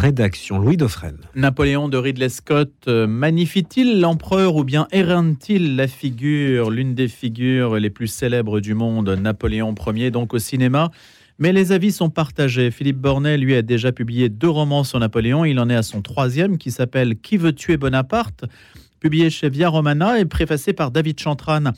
rédaction. Louis Dauphren. Napoléon de Ridley Scott euh, magnifie-t-il l'empereur ou bien éreinne-t-il la figure, l'une des figures les plus célèbres du monde, Napoléon Ier, donc au cinéma? Mais les avis sont partagés. Philippe Bornet, lui, a déjà publié deux romans sur Napoléon. Il en est à son troisième qui s'appelle Qui veut tuer Bonaparte? Publié chez Via Romana et préfacé par David Chantran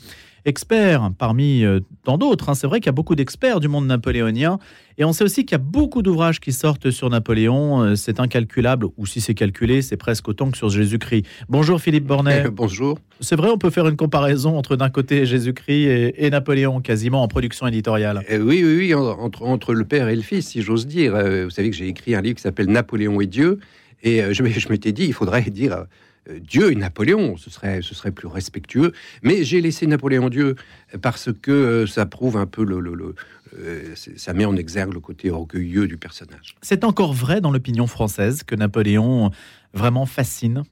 expert parmi euh, tant d'autres. Hein. C'est vrai qu'il y a beaucoup d'experts du monde napoléonien. Et on sait aussi qu'il y a beaucoup d'ouvrages qui sortent sur Napoléon. Euh, c'est incalculable, ou si c'est calculé, c'est presque autant que sur Jésus-Christ. Bonjour Philippe Bornet. Bonjour. C'est vrai, on peut faire une comparaison entre d'un côté Jésus-Christ et, Napoléon, quasiment en production éditoriale. Euh, oui, oui, oui, entre, entre, le père et le fils, si j'ose dire. vous savez que j'ai écrit un livre qui s'appelle Napoléon et Dieu. Et je, je m'étais dit, il faudrait dire euh, Dieu et Napoléon, ce serait, ce serait plus respectueux. Mais j'ai laissé Napoléon Dieu parce que euh, ça prouve un peu le, le, euh, ça met en exergue le côté orgueilleux du personnage. C'est encore vrai dans l'opinion française que Napoléon vraiment fascine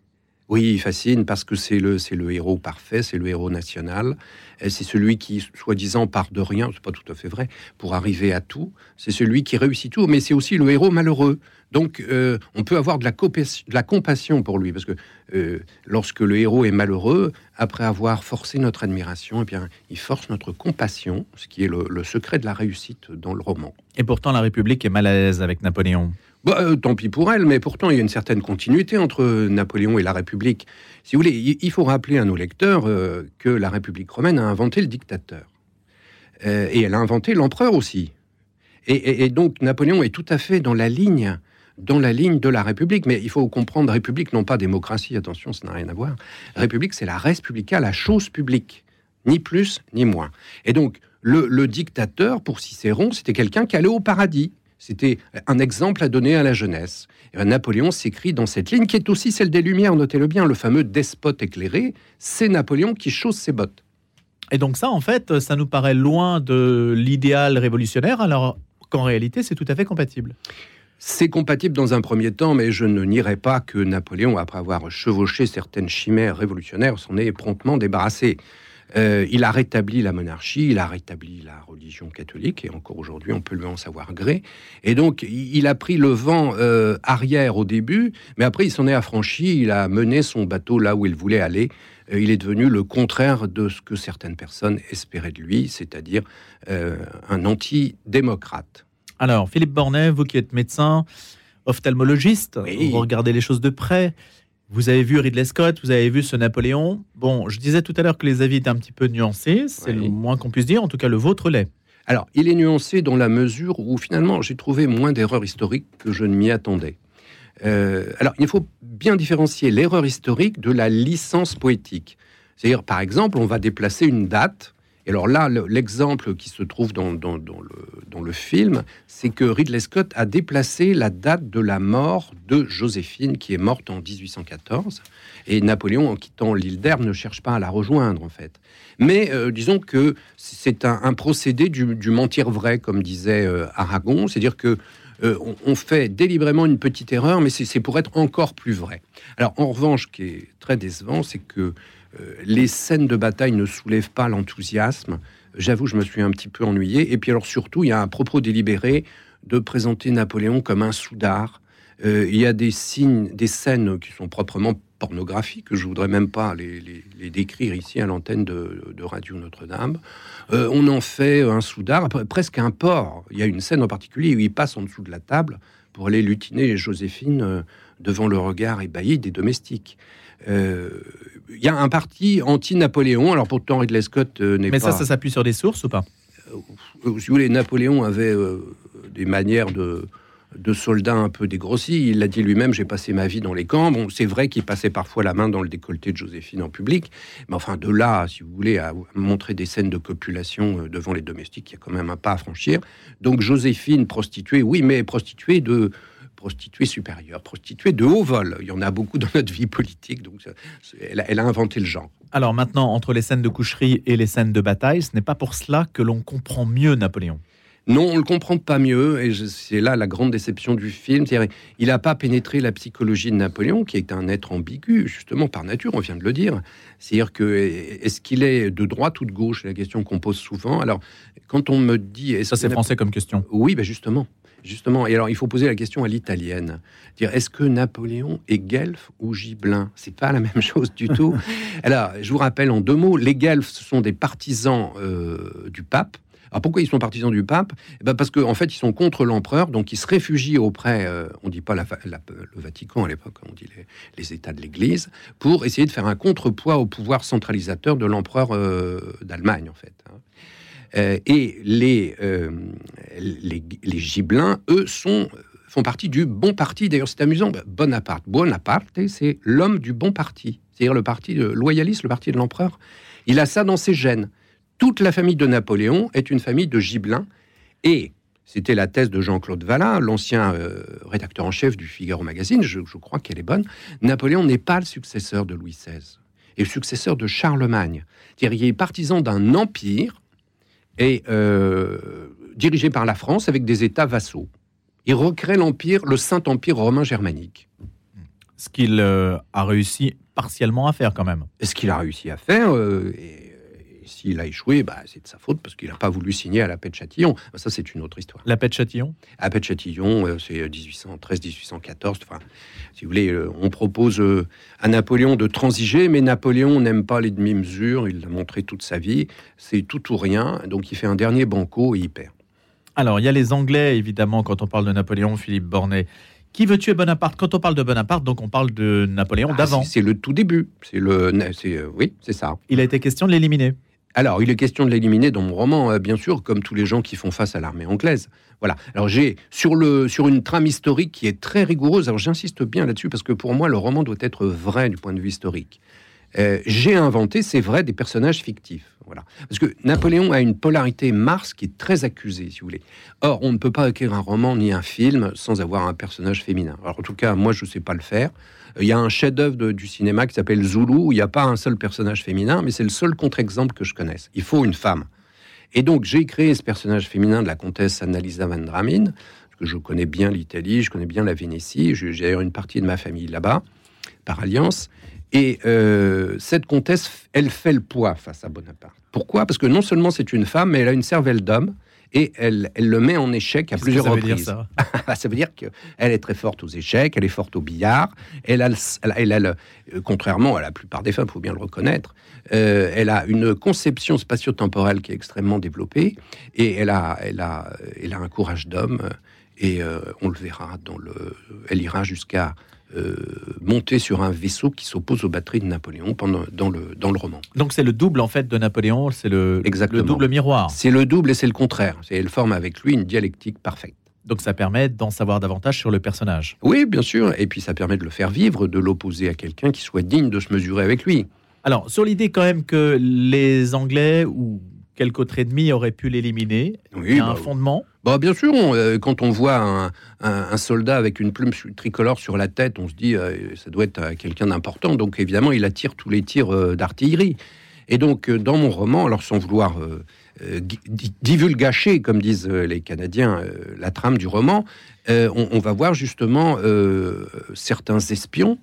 oui, il fascine parce que c'est le, c'est le héros parfait, c'est le héros national. C'est celui qui, soi-disant, part de rien, c'est pas tout à fait vrai, pour arriver à tout. C'est celui qui réussit tout, mais c'est aussi le héros malheureux. Donc, euh, on peut avoir de la, compassion pour lui, parce que euh, lorsque le héros est malheureux, après avoir forcé notre admiration, eh bien, il force notre compassion, ce qui est le, le secret de la réussite dans le roman. Et pourtant, la République est mal à l'aise avec Napoléon. Bah, euh, tant pis pour elle, mais pourtant il y a une certaine continuité entre Napoléon et la République. Si vous voulez, il faut rappeler à nos lecteurs euh, que la République romaine a inventé le dictateur. Euh, et elle a inventé l'empereur aussi. Et, donc Napoléon est tout à fait dans la ligne dans la ligne de la République. Mais il faut comprendre, République, non pas démocratie, attention, ça n'a rien à voir. République, c'est la res publica, la chose publique. Ni plus, ni moins. Et donc, le, le dictateur, pour Cicéron, c'était quelqu'un qui allait au paradis. C'était un exemple à donner à la jeunesse. Et Napoléon s'écrit dans cette ligne qui est aussi celle des Lumières, notez-le bien, le fameux despote éclairé, c'est Napoléon qui chausse ses bottes. Et donc ça, en fait, ça nous paraît loin de l'idéal révolutionnaire, alors qu'en réalité, c'est tout à fait compatible. C'est compatible dans un premier temps, mais je ne nierai pas que Napoléon, après avoir chevauché certaines chimères révolutionnaires, s'en est promptement débarrassé. Euh, il a rétabli la monarchie, il a rétabli la religion catholique, et encore aujourd'hui, on peut lui en savoir gré. Et donc, il a pris le vent euh, arrière au début, mais après, il s'en est affranchi, il a mené son bateau là où il voulait aller. Euh, il est devenu le contraire de ce que certaines personnes espéraient de lui, c'est-à-dire un anti-démocrate. Alors, Philippe Bornet, vous qui êtes médecin, ophtalmologiste, vous regardez les choses de près. Vous avez vu Ridley Scott, vous avez vu ce Napoléon. Bon, je disais tout à l'heure que les avis étaient un petit peu nuancés, c'est le moins qu'on puisse dire, en tout cas le vôtre l'est. Alors, il est nuancé dans la mesure où finalement j'ai trouvé moins d'erreurs historiques que je ne m'y attendais. Euh, alors, il faut bien différencier l'erreur historique de la licence poétique. C'est-à-dire, par exemple, on va déplacer une date alors là, l'exemple qui se trouve dans, le, film, c'est que Ridley Scott a déplacé la date de la mort de Joséphine, qui est morte en 1814. Et Napoléon, en quittant l'île d'Herbe, ne cherche pas à la rejoindre, en fait. Mais euh, disons que c'est un, procédé du, mentir vrai, comme disait euh, Aragon. C'est-à-dire que euh, on, fait délibérément une petite erreur, mais c'est pour être encore plus vrai. Alors, en revanche, ce qui est très décevant, c'est que les scènes de bataille ne soulèvent pas l'enthousiasme. J'avoue, je me suis un petit peu ennuyé. Et puis alors surtout, il y a un propos délibéré de présenter Napoléon comme un soudard. Euh, il y a des signes, des scènes qui sont proprement pornographiques, que je voudrais même pas les, décrire ici à l'antenne de, Radio Notre-Dame. Euh, on en fait un soudard, presque un porc. Il y a une scène en particulier où il passe en dessous de la table pour aller lutiner Joséphine devant le regard ébahi des domestiques. Euh, il y a un parti anti-Napoléon. Alors pourtant, Ridley Scott euh, n'est pas. Mais ça, ça s'appuie sur des sources ou pas? Euh, Si vous voulez, Napoléon avait des manières de, de soldats un peu dégrossis. Il l'a dit lui-même, j'ai passé ma vie dans les camps. Bon, c'est vrai qu'il passait parfois la main dans le décolleté de Joséphine en public, mais enfin, de là, si vous voulez, à montrer des scènes de copulation devant les domestiques, il y a quand même un pas à franchir. Donc Joséphine, prostituée, oui, mais prostituée de, prostituée supérieure, prostituée de haut vol. Il y en a beaucoup dans notre vie politique, donc elle, a inventé le genre. Alors maintenant, entre les scènes de coucherie et les scènes de bataille, ce n'est pas pour cela que l'on comprend mieux Napoléon. Non, on ne le comprend pas mieux, et c'est là la grande déception du film. Il n'a pas pénétré la psychologie de Napoléon, qui est un être ambigu, justement par nature, on vient de le dire. C'est-à-dire que est-ce qu'il est de droite ou de gauche? C'est la question qu'on pose souvent. Alors, quand on me dit, ça c'est français comme question. Oui, ben justement. Justement, et alors il faut poser la question à l'italienne. Dire est-ce que Napoléon est guelfe ou gibelin C'est pas la même chose du tout. alors, je vous rappelle en deux mots, les guelfes, sont des partisans euh, du pape. Alors pourquoi ils sont partisans du pape? Eh ben Parce qu'en en fait, ils sont contre l'empereur, donc ils se réfugient auprès, euh, on dit pas le Vatican à l'époque, on dit les, États de l'Église, pour essayer de faire un contrepoids au pouvoir centralisateur de l'empereur euh, d'Allemagne, en fait. Euh, et les, les, les, Gibelins, eux, sont font partie du bon parti. D'ailleurs, c'est amusant. Bonaparte, Bonaparte, c'est l'homme du bon parti, c'est-à-dire le parti de loyaliste, le parti de l'empereur. Il a ça dans ses gènes toute la famille de Napoléon est une famille de gibelins. Et c'était la thèse de Jean-Claude Vallin, l'ancien euh, rédacteur en chef du Figaro Magazine, je, crois qu'elle est bonne. Napoléon n'est pas le successeur de Louis XVI, et le successeur de Charlemagne. C'est-à-dire, il est partisan d'un empire et euh, dirigé par la France avec des États vassaux. Il recrée l'empire, le Saint-Empire romain germanique. Ce qu'il euh, a réussi partiellement à faire quand même. Ce qu'il a réussi à faire, s'il a échoué, bah, c'est de sa faute parce qu'il n'a pas voulu signer à la paix de Châtillon. Bah, ça, c'est une autre histoire. La paix de Châtillon? La paix de Châtillon, euh, c'est 1813-1814. Euh, enfin, si vous voulez, euh, on propose à Napoléon de transiger, mais Napoléon n'aime pas les demi-mesures. Il l'a montré toute sa vie. C'est tout ou rien. Donc, il fait un dernier banco et il perd. Alors, il y a les Anglais, évidemment, quand on parle de Napoléon, Philippe Bornet. Qui veut tuer Bonaparte? Quand on parle de Bonaparte, donc on parle de Napoléon ah, d'avant. C'est le tout début. C'est le, oui, c'est ça. Il a été question de l'éliminer. Alors, il est question de l'éliminer dans mon roman, euh, bien sûr, comme tous les gens qui font face à l'armée anglaise. Voilà. Alors, j'ai sur sur une trame historique qui est très rigoureuse. Alors, j'insiste bien là-dessus parce que pour moi, le roman doit être vrai du point de vue historique. Euh, j'ai inventé, c'est vrai, des personnages fictifs. Voilà. Parce que Napoléon a une polarité Mars qui est très accusée, si vous voulez. Or, on ne peut pas écrire un roman ni un film sans avoir un personnage féminin. Alors, en tout cas, moi, je ne sais pas le faire. Il y a un chef-d'œuvre du cinéma qui s'appelle Zulu, où il n'y a pas un seul personnage féminin, mais c'est le seul contre-exemple que je connaisse. Il faut une femme. Et donc, j'ai créé ce personnage féminin de la comtesse Annalisa van Dramin, parce que je connais bien l'Italie, je connais bien la Vénétie, j'ai d'ailleurs une partie de ma famille là-bas, par alliance. Et euh, cette comtesse, elle fait le poids face à Bonaparte. Pourquoi? Parce que non seulement c'est une femme, mais elle a une cervelle d'homme et elle, elle, le met en échec à plusieurs ça reprises. ça, ça veut dire qu'elle est très forte aux échecs, elle est forte au billard, elle a, elle, elle, euh, contrairement à la plupart des femmes, il faut bien le reconnaître, euh, elle a une conception spatio-temporelle qui est extrêmement développée et elle a, elle a, elle a un courage d'homme et euh, on le verra dans le, elle ira jusqu'à euh, monter sur un vaisseau qui s'oppose aux batteries de Napoléon pendant, dans, le, dans le roman. Donc c'est le double en fait de Napoléon, c'est le, le double miroir. C'est le double et c'est le contraire. Elle forme avec lui une dialectique parfaite. Donc ça permet d'en savoir davantage sur le personnage. Oui, bien sûr. Et puis ça permet de le faire vivre, de l'opposer à quelqu'un qui soit digne de se mesurer avec lui. Alors, sur l'idée quand même que les Anglais ou quelques autres ennemis auraient pu l'éliminer, il y a un bah fondement bah, bien sûr, euh, quand on voit un, soldat avec une plume tricolore sur la tête, on se dit euh, ça doit être euh, quelqu'un d'important. Donc évidemment, il attire tous les tirs d'artillerie. Et donc, dans mon roman, alors sans vouloir divulgacher, comme disent les Canadiens, la trame du roman, on, va voir justement certains espions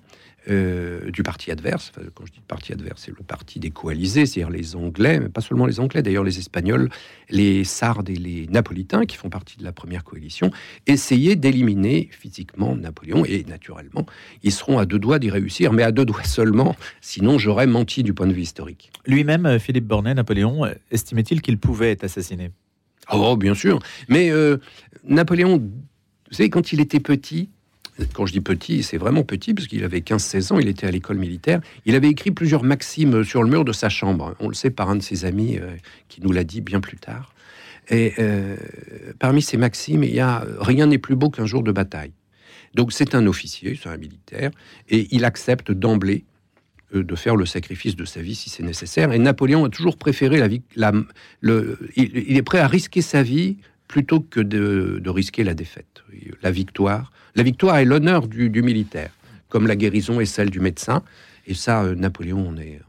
euh, du parti adverse. quand je dis parti adverse, c'est le parti des coalisés, c'est-à-dire les Anglais, mais pas seulement les Anglais, d'ailleurs les Espagnols, les Sardes et les Napolitains, qui font partie de la première coalition, essayer d'éliminer physiquement Napoléon. Et naturellement, ils seront à deux doigts d'y réussir, mais à deux doigts seulement, sinon j'aurais menti du point de vue historique. Lui-même, euh, Philippe Bornet, Napoléon, euh, estimait-il qu'il pouvait être assassiné? Oh, bien sûr. Mais Napoléon, vous savez, quand il était petit, quand je dis petit, c'est vraiment petit, parce qu'il avait 15-16 ans, il était à l'école militaire. Il avait écrit plusieurs maximes sur le mur de sa chambre. On le sait par un de ses amis euh, qui nous l'a dit bien plus tard. Et euh, parmi ces maximes, il y a rien n'est plus beau qu'un jour de bataille. Donc c'est un officier, c'est un militaire, et il accepte d'emblée euh, de faire le sacrifice de sa vie si c'est nécessaire. Et Napoléon a toujours préféré la vie. Il, est prêt à risquer sa vie plutôt que de, risquer la défaite, la victoire la victoire est l'honneur du, militaire, comme la guérison est celle du médecin. Et ça, euh, Napoléon, on est,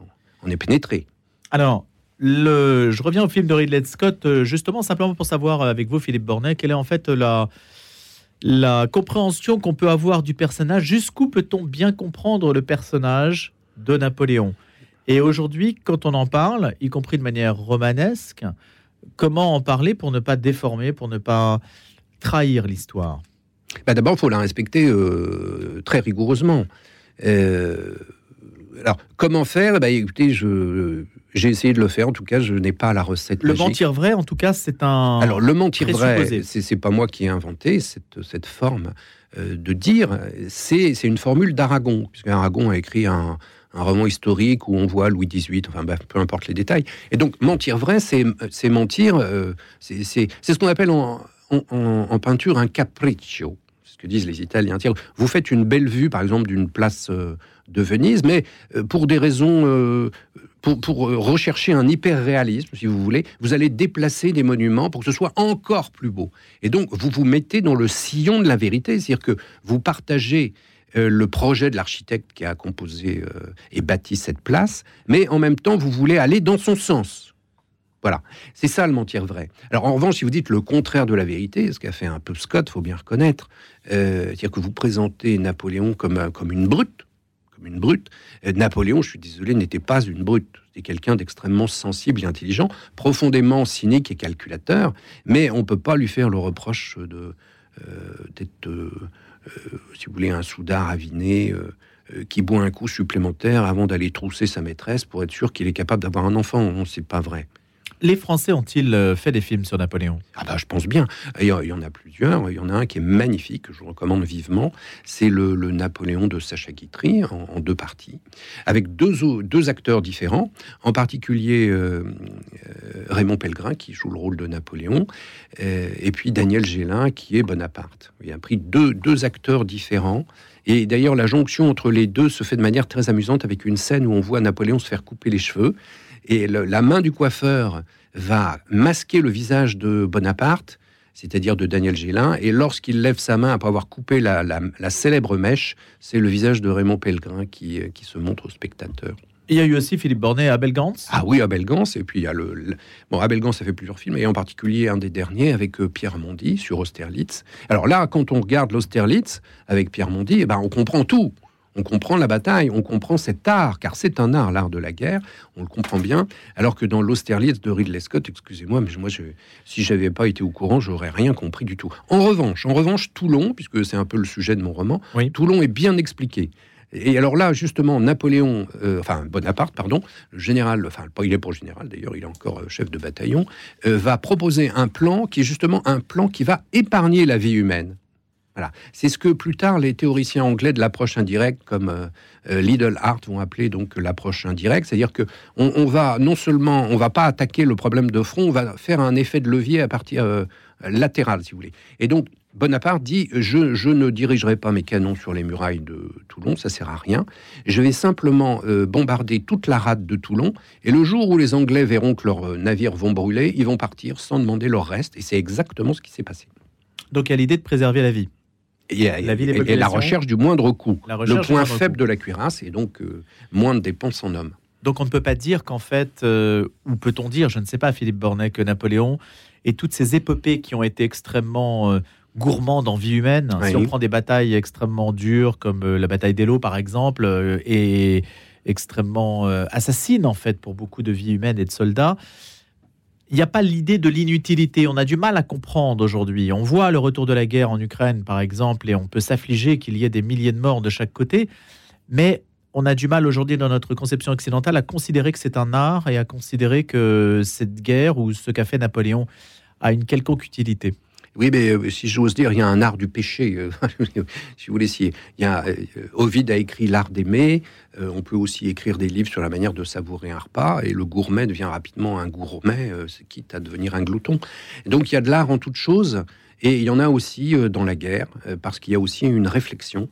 on est pénétré. Alors, je reviens au film de Ridley Scott, euh, justement, simplement pour savoir avec vous, Philippe Bornet, quelle est en fait la, la compréhension qu'on peut avoir du personnage. Jusqu'où peut-on bien comprendre le personnage de Napoléon? Et aujourd'hui, quand on en parle, y compris de manière romanesque, comment en parler pour ne pas déformer, pour ne pas trahir l'histoire? Bah D'abord, il faut la respecter euh, très rigoureusement. Euh, alors, comment faire? Bah, Écoutez, je, j'ai essayé de le faire. En tout cas, je n'ai pas la recette. Le mentir vrai, en tout cas, c'est un. Alors, le mentir vrai, c'est pas moi qui ai inventé cette, cette forme euh, de dire. C'est une formule d'Aragon, puisque Aragon a écrit un, un, roman historique où on voit Louis XVIII, enfin, peu importe les détails. Et donc, mentir vrai, c'est mentir. Euh, c'est ce qu'on appelle en, peinture un capriccio que disent les Italiens. Vous faites une belle vue, par exemple, d'une place euh, de Venise, mais euh, pour des raisons, euh, pour, rechercher un hyper-réalisme, si vous voulez, vous allez déplacer des monuments pour que ce soit encore plus beau. Et donc, vous vous mettez dans le sillon de la vérité, c'est-à-dire que vous partagez le projet de l'architecte qui a composé et bâti cette place, mais en même temps, vous voulez aller dans son sens. Voilà, c'est ça le mentir vrai. Alors en revanche, si vous dites le contraire de la vérité, ce qu'a fait un peu Scott, faut bien reconnaître, euh, c'est-à-dire que vous présentez Napoléon comme, comme une brute, comme une brute. Euh, Napoléon, je suis désolé, n'était pas une brute. C'était quelqu'un d'extrêmement sensible et intelligent, profondément cynique et calculateur, mais on ne peut pas lui faire le reproche de euh, d'être, si vous voulez, un soudard aviné qui boit un coup supplémentaire avant d'aller trousser sa maîtresse pour être sûr qu'il est capable d'avoir un enfant. Non, c'est pas vrai. Les Français ont-ils euh, fait des films sur Napoléon? Ah bah je pense bien. Il y en a plusieurs. Il y en a un qui est magnifique, que je recommande vivement. C'est le, Napoléon de Sacha Guitry en, deux parties, avec deux, acteurs différents. En particulier euh, euh, Raymond Pellegrin qui joue le rôle de Napoléon, et puis Daniel Gélin qui est Bonaparte. Il a pris deux acteurs différents. Et d'ailleurs, la jonction entre les deux se fait de manière très amusante avec une scène où on voit Napoléon se faire couper les cheveux et la main du coiffeur va masquer le visage de Bonaparte, c'est-à-dire de Daniel Gélin, et lorsqu'il lève sa main après avoir coupé la, célèbre mèche, c'est le visage de Raymond Pellegrin qui, qui se montre au spectateur. Il y a eu aussi Philippe Bornet à Abel Gans. Ah oui, Abel Gans. Et puis il y a le, bon, Abel Gans a fait plusieurs films, et en particulier un des derniers avec euh, Pierre Mondy sur Austerlitz. Alors là, quand on regarde l'Austerlitz avec Pierre Mondy, eh ben, on comprend tout on comprend la bataille, on comprend cet art, car c'est un art, l'art de la guerre, on le comprend bien, alors que dans l'Austerlitz de Ridley Scott, excusez-moi, mais moi, je, si j'avais pas été au courant, j'aurais rien compris du tout. En revanche, en revanche, Toulon, puisque c'est un peu le sujet de mon roman, Toulon est bien expliqué. Et alors là, justement, Napoléon, euh, enfin Bonaparte, pardon, le général, enfin il est pour général d'ailleurs, il est encore euh, chef de bataillon, euh, va proposer un plan qui est justement un plan qui va épargner la vie humaine. C'est ce que plus tard les théoriciens anglais de l'approche indirecte, comme euh, euh, Lidl Hart, vont appeler donc l'approche indirecte, c'est-à-dire que on, va non seulement on va pas attaquer le problème de front, on va faire un effet de levier à partir euh, latéral, si vous voulez. Et donc Bonaparte dit je, ne dirigerai pas mes canons sur les murailles de Toulon, ça sert à rien. Je vais simplement bombarder toute la rade de Toulon. Et le jour où les Anglais verront que leurs navires vont brûler, ils vont partir sans demander leur reste. Et c'est exactement ce qui s'est passé. Donc il y a l'idée de préserver la vie et, la recherche du moindre coût. Le point faible de la cuirasse et donc euh, moins de dépenses en hommes. Donc on ne peut pas dire qu'en fait, euh, ou peut-on dire, je ne sais pas, Philippe Bornet, que Napoléon et toutes ces épopées qui ont été extrêmement euh, gourmandes en vie humaine, si on prend des batailles extrêmement dures comme la bataille d'Elo par exemple, et extrêmement assassines en fait pour beaucoup de vies humaines et de soldats, il n'y a pas l'idée de l'inutilité. On a du mal à comprendre aujourd'hui. On voit le retour de la guerre en Ukraine, par exemple, et on peut s'affliger qu'il y ait des milliers de morts de chaque côté. Mais on a du mal aujourd'hui dans notre conception occidentale à considérer que c'est un art et à considérer que cette guerre ou ce qu'a fait Napoléon a une quelconque utilité. Oui, mais euh, si j'ose dire, il y a un art du péché. Euh, si vous voulez, y a euh, Ovid a écrit l'art d'aimer. on peut aussi écrire des livres sur la manière de savourer un repas, et le gourmet devient rapidement un gourmet, quitte à devenir un glouton. Donc il y a de l'art en toute chose, et il y en a aussi dans la guerre, parce qu'il y a aussi une réflexion.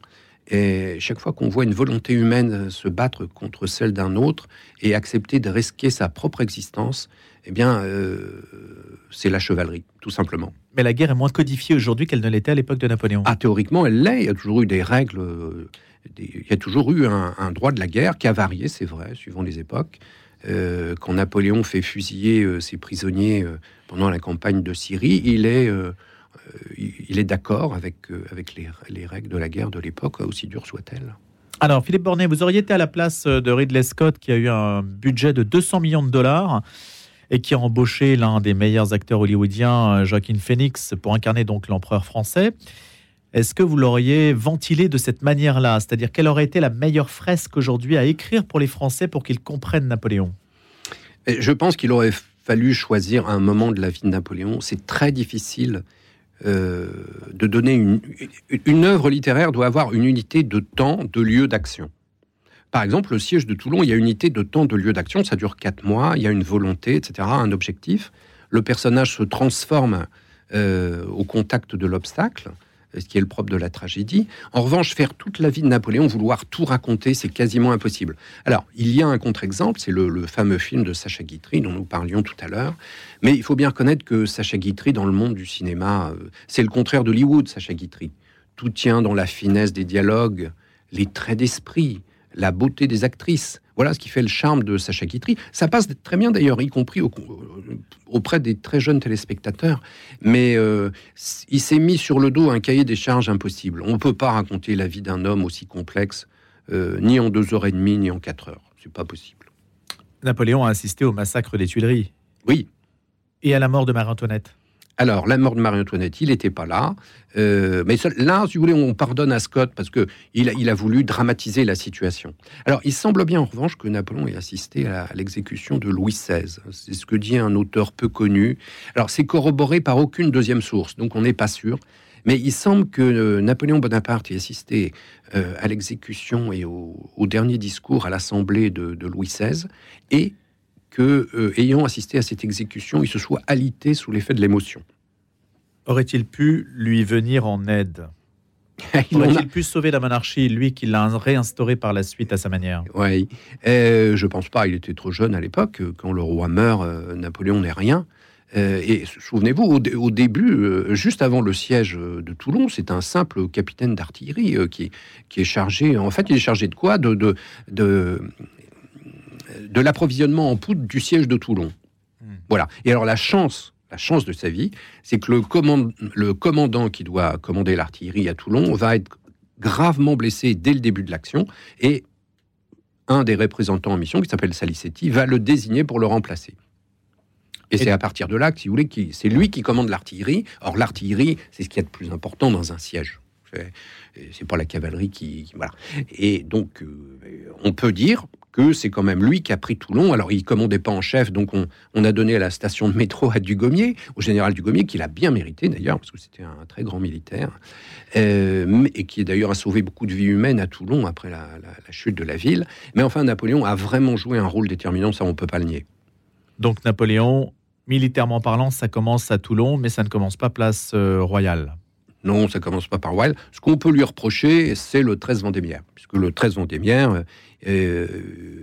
Et chaque fois qu'on voit une volonté humaine se battre contre celle d'un autre et accepter de risquer sa propre existence, eh bien, c'est la chevalerie, tout simplement. Mais la guerre est moins codifiée aujourd'hui qu'elle ne l'était à l'époque de Napoléon. Ah, théoriquement, elle l'est. Il y a toujours eu des règles. il y a toujours eu un, droit de la guerre qui a varié, c'est vrai, suivant les époques. Euh, quand Napoléon fait fusiller euh, ses prisonniers euh, pendant la campagne de Syrie, il est, il est d'accord avec, avec les, les, règles de la guerre de l'époque, aussi dures soient-elles. Alors, Philippe Bornet, vous auriez été à la place de Ridley Scott, qui a eu un budget de 200 millions de dollars. Et qui a embauché l'un des meilleurs acteurs hollywoodiens, Joaquin Phoenix, pour incarner donc l'empereur français. Est-ce que vous l'auriez ventilé de cette manière-là? C'est-à-dire, quelle aurait été la meilleure fresque aujourd'hui à écrire pour les Français pour qu'ils comprennent Napoléon? Je pense qu'il aurait fallu choisir un moment de la vie de Napoléon. C'est très difficile euh, de donner une, une œuvre littéraire doit avoir une unité de temps, de lieu d'action. Par exemple, le siège de Toulon, il y a une unité de temps, de lieu d'action, ça dure quatre mois, il y a une volonté, etc., un objectif. Le personnage se transforme euh, au contact de l'obstacle ce qui est le propre de la tragédie. En revanche, faire toute la vie de Napoléon, vouloir tout raconter, c'est quasiment impossible. Alors, il y a un contre-exemple, c'est le, fameux film de Sacha Guitry dont nous parlions tout à l'heure. Mais il faut bien reconnaître que Sacha Guitry, dans le monde du cinéma, euh, c'est le contraire d'Hollywood, Sacha Guitry. Tout tient dans la finesse des dialogues, les traits d'esprit, la beauté des actrices. Voilà ce qui fait le charme de Sacha Guitry. Ça passe très bien d'ailleurs, y compris auprès des très jeunes téléspectateurs. Mais euh, il s'est mis sur le dos un cahier des charges impossible. On ne peut pas raconter la vie d'un homme aussi complexe, euh, ni en deux heures et demie, ni en quatre heures. C'est pas possible. Napoléon a assisté au massacre des Tuileries. Oui. Et à la mort de Marie-Antoinette. Alors, la mort de Marie-Antoinette, il n'était pas là. Euh, mais là, si vous voulez, on pardonne à Scott parce que il, a voulu dramatiser la situation. Alors, il semble bien, en revanche, que Napoléon ait assisté à, l'exécution de Louis XVI. C'est ce que dit un auteur peu connu. Alors, c'est corroboré par aucune deuxième source, donc on n'est pas sûr. Mais il semble que euh, Napoléon Bonaparte ait assisté euh, à l'exécution et au, dernier discours à l'Assemblée de, Louis XVI, et que, ayant assisté à cette exécution, il se soit alité sous l'effet de l'émotion. Aurait-il pu lui venir en aide? Aurait-il pu sauver la monarchie, lui qui l'a réinstauré par la suite à sa manière? Oui, euh, je pense pas. Il était trop jeune à l'époque. Quand le roi meurt, euh, Napoléon n'est rien. Euh, et souvenez-vous, au, début, euh, juste avant le siège de Toulon, c'est un simple capitaine d'artillerie qui, qui, est chargé. En fait, il est chargé de quoi? De, de, de, de l'approvisionnement en poudre du siège de Toulon. Hmm. Voilà. Et alors la chance la chance de sa vie, c'est que le, le commandant qui doit commander l'artillerie à Toulon va être gravement blessé dès le début de l'action et un des représentants en mission, qui s'appelle Salicetti, va le désigner pour le remplacer. Et, c'est à partir de là que, si vous voulez, c'est lui qui commande l'artillerie. Or, l'artillerie, c'est ce qu'il y a de plus important dans un siège. C'est pas la cavalerie qui, voilà. Et donc, euh, on peut dire, que c'est quand même lui qui a pris Toulon. Alors, il commandait pas en chef, donc on, a donné à la station de métro à Dugommier, au général Dugommier, qu'il a bien mérité d'ailleurs, parce que c'était un très grand militaire, euh, et qui d'ailleurs a sauvé beaucoup de vies humaines à Toulon après la, chute de la ville. Mais enfin, Napoléon a vraiment joué un rôle déterminant, ça on peut pas le nier. Donc Napoléon, militairement parlant, ça commence à Toulon, mais ça ne commence pas place euh, Royale. Non, ça commence pas par Royal. Ce qu'on peut lui reprocher, c'est le 13 Vendémiaire, puisque le 13 Vendémiaire, euh,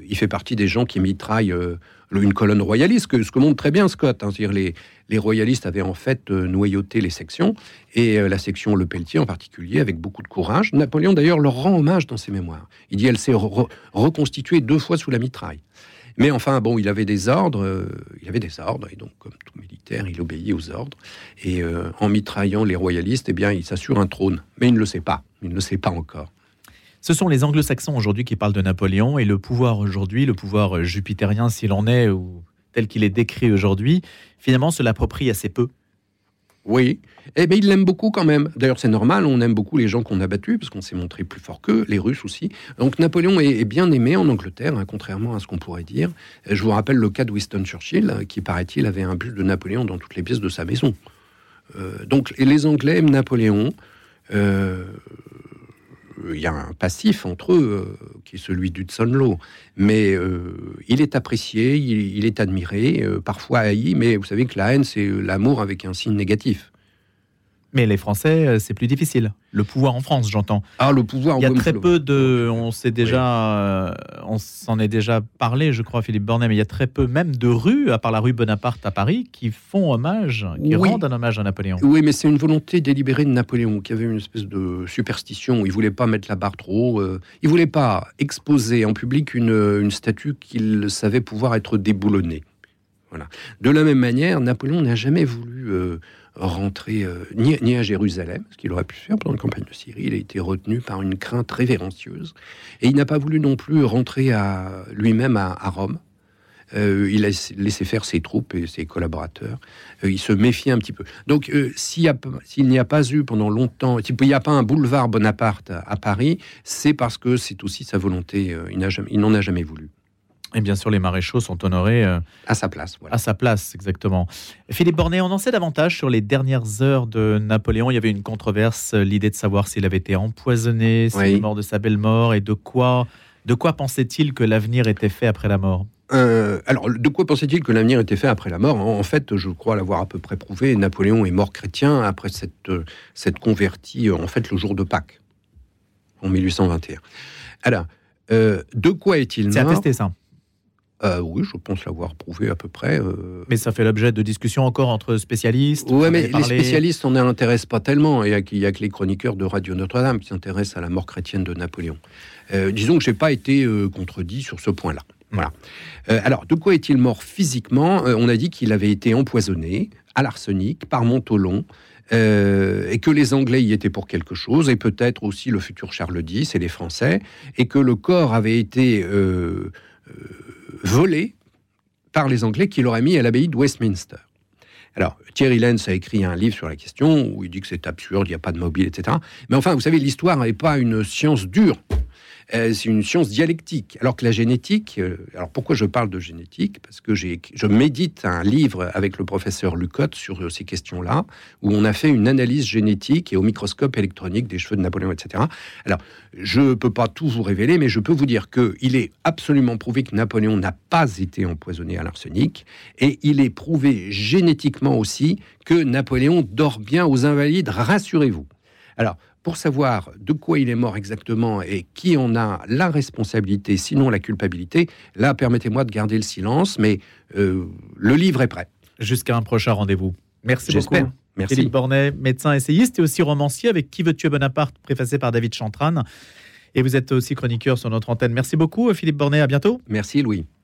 il fait partie des gens qui mitraillent euh, une colonne royaliste, ce que montre très bien Scott. Hein. dire les, les, royalistes avaient en fait euh, noyauté les sections, et la section Le Pelletier en particulier, avec beaucoup de courage. Napoléon d'ailleurs leur rend hommage dans ses mémoires. Il dit elle s'est reconstituée deux fois sous la mitraille. Mais enfin, bon, il avait des ordres, il avait des ordres, et donc, comme tout militaire, il obéit aux ordres. Et en mitraillant les royalistes, eh bien, il s'assure un trône. Mais il ne le sait pas. Il ne le sait pas encore. Ce sont les anglo-saxons aujourd'hui qui parlent de Napoléon et le pouvoir aujourd'hui, le pouvoir jupitérien s'il en est, ou tel qu'il est décrit aujourd'hui, finalement se l'approprie assez peu. Oui, eh bien, il l'aime beaucoup quand même. D'ailleurs, c'est normal, on aime beaucoup les gens qu'on a battus, parce qu'on s'est montré plus fort qu'eux, les Russes aussi. Donc Napoléon est, bien aimé en Angleterre, hein, contrairement à ce qu'on pourrait dire. Je vous rappelle le cas de Winston Churchill, qui, paraît-il, avait un buste de Napoléon dans toutes les pièces de sa maison. Euh, donc les Anglais aiment Napoléon. Euh, il y a un passif entre eux, euh, qui est celui d'Hudson Law. Mais euh, il est apprécié, il, est admiré, euh, parfois haï, mais vous savez que la haine, c'est l'amour avec un signe négatif. Mais les Français, euh, c'est plus difficile. Le pouvoir en France, j'entends. Ah, le pouvoir. Il y a très peu de. On sait déjà. Euh, on s'en est déjà parlé, je crois, Philippe Bornet, mais il y a très peu, même de rues, à part la rue Bonaparte à Paris, qui font hommage, qui rendent un hommage à Napoléon. Oui, mais c'est une volonté délibérée de Napoléon, qui avait une espèce de superstition. Il voulait pas mettre la barre trop euh, il voulait pas exposer en public une, une statue qu'il savait pouvoir être déboulonnée. Voilà. De la même manière, Napoléon n'a jamais voulu rentrer euh, ni, à Jérusalem, ce qu'il aurait pu faire pendant la campagne de Syrie. Il a été retenu par une crainte révérencieuse. Et il n'a pas voulu non plus rentrer lui-même à, Rome. Euh, il a laissé faire ses troupes et ses collaborateurs. Euh, il se méfie un petit peu. Donc, s'il n'y a, pas eu pendant longtemps, s'il n'y a pas un boulevard Bonaparte à, Paris, c'est parce que c'est aussi sa volonté. il n'en a jamais voulu. Et bien sûr, les maréchaux sont honorés à sa place. À sa place, exactement. Philippe Bornet, on en sait davantage sur les dernières heures de Napoléon. Il y avait une controverse, l'idée de savoir s'il avait été empoisonné, s'il est mort de sa belle mort et de quoi de quoi pensait-il que l'avenir était fait après la mort? Euh, alors, de quoi pensait-il que l'avenir était fait après la mort? En fait, je crois l'avoir à peu près prouvé. Napoléon est mort chrétien après cette, cette convertie, en fait, le jour de Pâques, en 1821. Alors, euh, de quoi est-il mort? C'est attesté, ça euh, oui, je pense l'avoir prouvé à peu près. Mais ça fait l'objet de discussions encore entre spécialistes. Oui, mais les spécialistes, on n'intéresse pas tellement. Il n'y a, que les chroniqueurs de Radio Notre-Dame qui s'intéressent à la mort chrétienne de Napoléon. Euh, disons que je n'ai pas été euh, contredit sur ce point-là. Voilà. Euh, alors, de quoi est-il mort physiquement? On a dit qu'il avait été empoisonné à l'arsenic par Montolon. et que les Anglais y étaient pour quelque chose, et peut-être aussi le futur Charles X et les Français, et que le corps avait été volé par les Anglais qui l'auraient mis à l'abbaye de Westminster. Alors, Thierry Lenz a écrit un livre sur la question où il dit que c'est absurde, il n'y a pas de mobile, etc. Mais enfin, vous savez, l'histoire n'est pas une science dure. Euh, c'est une science dialectique. Alors que la génétique, euh, alors pourquoi je parle de génétique? Parce que je médite un livre avec le professeur Lucotte sur euh, ces questions-là, où on a fait une analyse génétique et au microscope électronique des cheveux de Napoléon, etc. Alors, je ne peux pas tout vous révéler, mais je peux vous dire qu'il est absolument prouvé que Napoléon n'a pas été empoisonné à l'arsenic, et il est prouvé génétiquement aussi que Napoléon dort bien aux invalides, rassurez-vous. Alors, pour savoir de quoi il est mort exactement et qui en a la responsabilité, sinon la culpabilité, là, permettez-moi de garder le silence, mais euh, le livre est prêt. Jusqu'à un prochain rendez-vous. Merci beaucoup. Merci. Philippe Bornet, médecin essayiste et aussi romancier avec Qui veux-tu Bonaparte, préfacé par David Chantran. Et vous êtes aussi chroniqueur sur notre antenne. Merci beaucoup, Philippe Bornet. À bientôt. Merci, Louis.